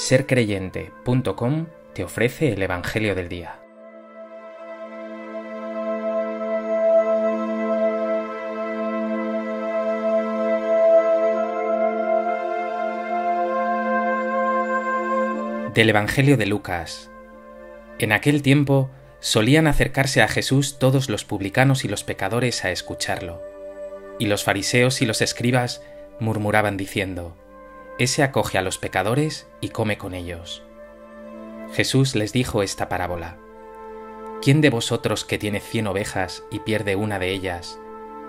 sercreyente.com te ofrece el Evangelio del Día. Del Evangelio de Lucas. En aquel tiempo solían acercarse a Jesús todos los publicanos y los pecadores a escucharlo, y los fariseos y los escribas murmuraban diciendo, Ese acoge a los pecadores y come con ellos. Jesús les dijo esta parábola. ¿Quién de vosotros que tiene cien ovejas y pierde una de ellas,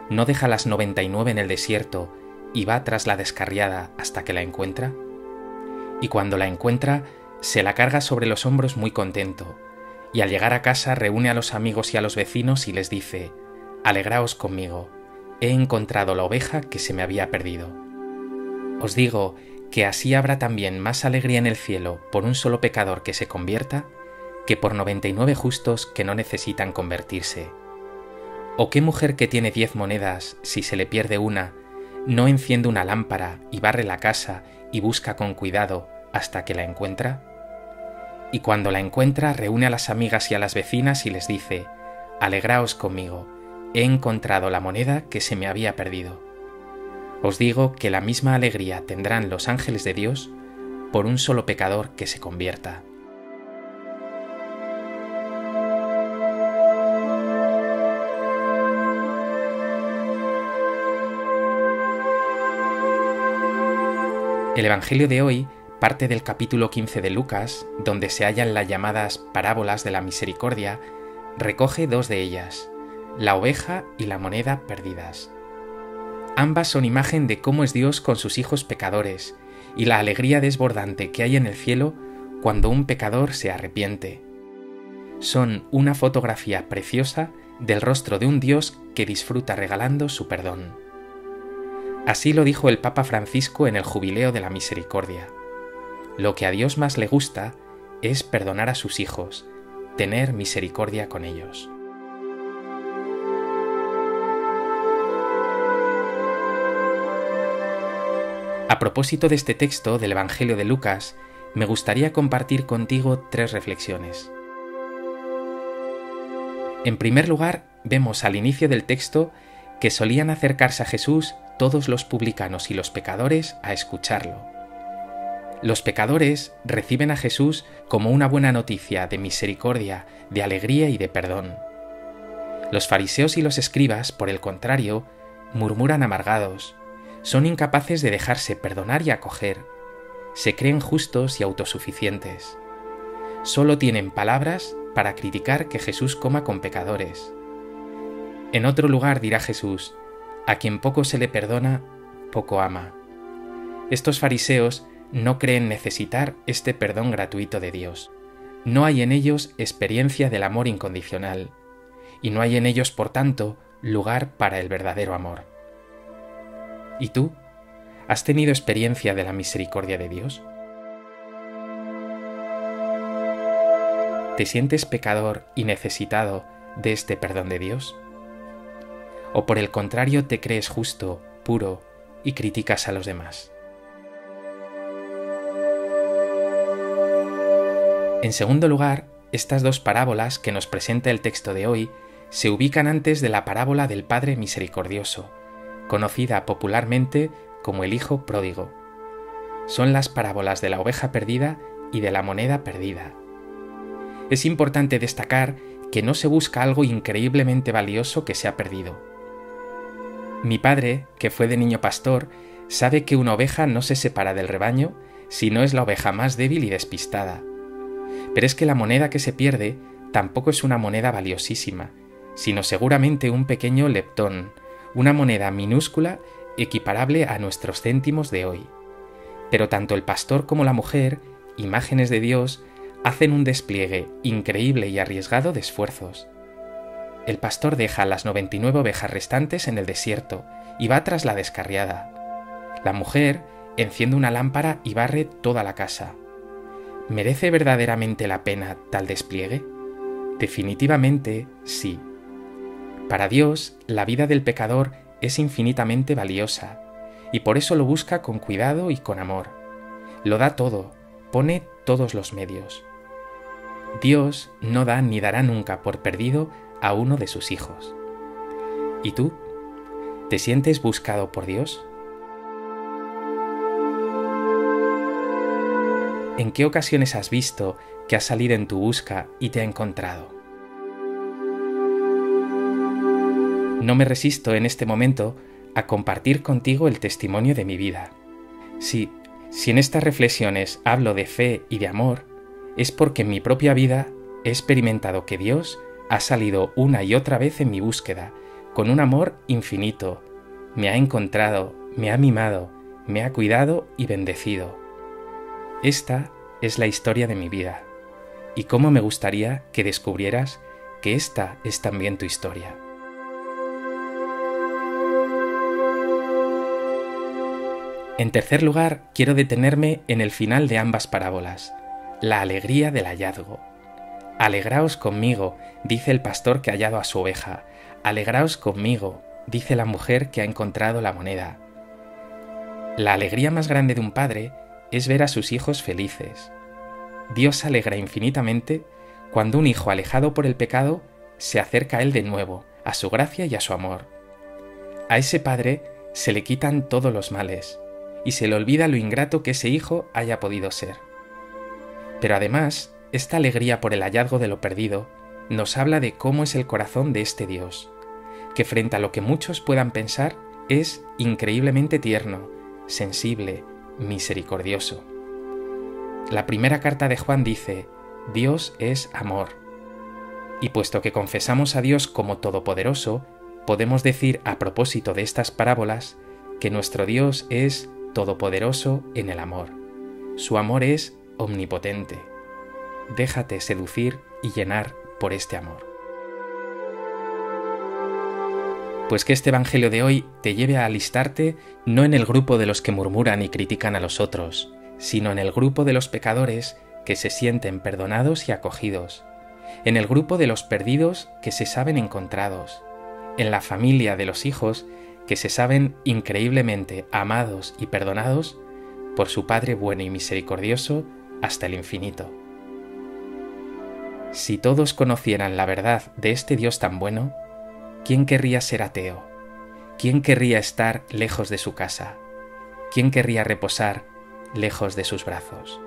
no deja las noventa y nueve en el desierto y va tras la descarriada hasta que la encuentra? Y cuando la encuentra, se la carga sobre los hombros muy contento, y al llegar a casa reúne a los amigos y a los vecinos y les dice, Alegraos conmigo, he encontrado la oveja que se me había perdido. Os digo que así habrá también más alegría en el cielo por un solo pecador que se convierta que por noventa y nueve justos que no necesitan convertirse. ¿O qué mujer que tiene diez monedas, si se le pierde una, no enciende una lámpara y barre la casa y busca con cuidado hasta que la encuentra? Y cuando la encuentra reúne a las amigas y a las vecinas y les dice, Alegraos conmigo, he encontrado la moneda que se me había perdido. Os digo que la misma alegría tendrán los ángeles de Dios por un solo pecador que se convierta. El Evangelio de hoy parte del capítulo 15 de Lucas, donde se hallan las llamadas parábolas de la misericordia, recoge dos de ellas, la oveja y la moneda perdidas. Ambas son imagen de cómo es Dios con sus hijos pecadores y la alegría desbordante que hay en el cielo cuando un pecador se arrepiente. Son una fotografía preciosa del rostro de un Dios que disfruta regalando su perdón. Así lo dijo el Papa Francisco en el Jubileo de la Misericordia. Lo que a Dios más le gusta es perdonar a sus hijos, tener misericordia con ellos. A propósito de este texto del Evangelio de Lucas, me gustaría compartir contigo tres reflexiones. En primer lugar, vemos al inicio del texto que solían acercarse a Jesús todos los publicanos y los pecadores a escucharlo. Los pecadores reciben a Jesús como una buena noticia de misericordia, de alegría y de perdón. Los fariseos y los escribas, por el contrario, murmuran amargados, son incapaces de dejarse perdonar y acoger, se creen justos y autosuficientes. Solo tienen palabras para criticar que Jesús coma con pecadores. En otro lugar dirá Jesús, a quien poco se le perdona, poco ama. Estos fariseos no creen necesitar este perdón gratuito de Dios. No hay en ellos experiencia del amor incondicional, y no hay en ellos, por tanto, lugar para el verdadero amor. ¿Y tú? ¿Has tenido experiencia de la misericordia de Dios? ¿Te sientes pecador y necesitado de este perdón de Dios? ¿O por el contrario te crees justo, puro y criticas a los demás? En segundo lugar, estas dos parábolas que nos presenta el texto de hoy se ubican antes de la parábola del Padre Misericordioso, conocida popularmente como el Hijo Pródigo. Son las parábolas de la oveja perdida y de la moneda perdida. Es importante destacar que no se busca algo increíblemente valioso que se ha perdido. Mi padre, que fue de niño pastor, sabe que una oveja no se separa del rebaño si no es la oveja más débil y despistada. Pero es que la moneda que se pierde tampoco es una moneda valiosísima, sino seguramente un pequeño leptón, una moneda minúscula equiparable a nuestros céntimos de hoy. Pero tanto el pastor como la mujer, imágenes de Dios, hacen un despliegue increíble y arriesgado de esfuerzos. El pastor deja las 99 ovejas restantes en el desierto y va tras la descarriada. La mujer enciende una lámpara y barre toda la casa. ¿Merece verdaderamente la pena tal despliegue? Definitivamente sí. Para Dios, la vida del pecador es infinitamente valiosa, y por eso lo busca con cuidado y con amor. Lo da todo, pone todos los medios. Dios no da ni dará nunca por perdido a uno de sus hijos. ¿Y tú? ¿Te sientes buscado por Dios? ¿En qué ocasiones has visto que has salido en tu busca y te ha encontrado? No me resisto en este momento a compartir contigo el testimonio de mi vida. Sí, si en estas reflexiones hablo de fe y de amor, es porque en mi propia vida he experimentado que Dios ha salido una y otra vez en mi búsqueda, con un amor infinito. Me ha encontrado, me ha mimado, me ha cuidado y bendecido. Esta es la historia de mi vida, y cómo me gustaría que descubrieras que esta es también tu historia. En tercer lugar, quiero detenerme en el final de ambas parábolas, la alegría del hallazgo. Alegraos conmigo, dice el pastor que ha hallado a su oveja. Alegraos conmigo, dice la mujer que ha encontrado la moneda. La alegría más grande de un padre es ver a sus hijos felices. Dios alegra infinitamente cuando un hijo alejado por el pecado se acerca a él de nuevo, a su gracia y a su amor. A ese padre se le quitan todos los males, y se le olvida lo ingrato que ese hijo haya podido ser. Pero además, esta alegría por el hallazgo de lo perdido nos habla de cómo es el corazón de este Dios, que frente a lo que muchos puedan pensar es increíblemente tierno, sensible, misericordioso. La primera carta de Juan dice, Dios es amor. Y puesto que confesamos a Dios como Todopoderoso, podemos decir a propósito de estas parábolas que nuestro Dios es todopoderoso en el amor. Su amor es omnipotente. Déjate seducir y llenar por este amor. Pues que este Evangelio de hoy te lleve a alistarte no en el grupo de los que murmuran y critican a los otros, sino en el grupo de los pecadores que se sienten perdonados y acogidos, en el grupo de los perdidos que se saben encontrados, en la familia de los hijos que se saben increíblemente amados y perdonados por su Padre bueno y misericordioso hasta el infinito. Si todos conocieran la verdad de este Dios tan bueno, ¿quién querría ser ateo? ¿Quién querría estar lejos de su casa? ¿Quién querría reposar lejos de sus brazos?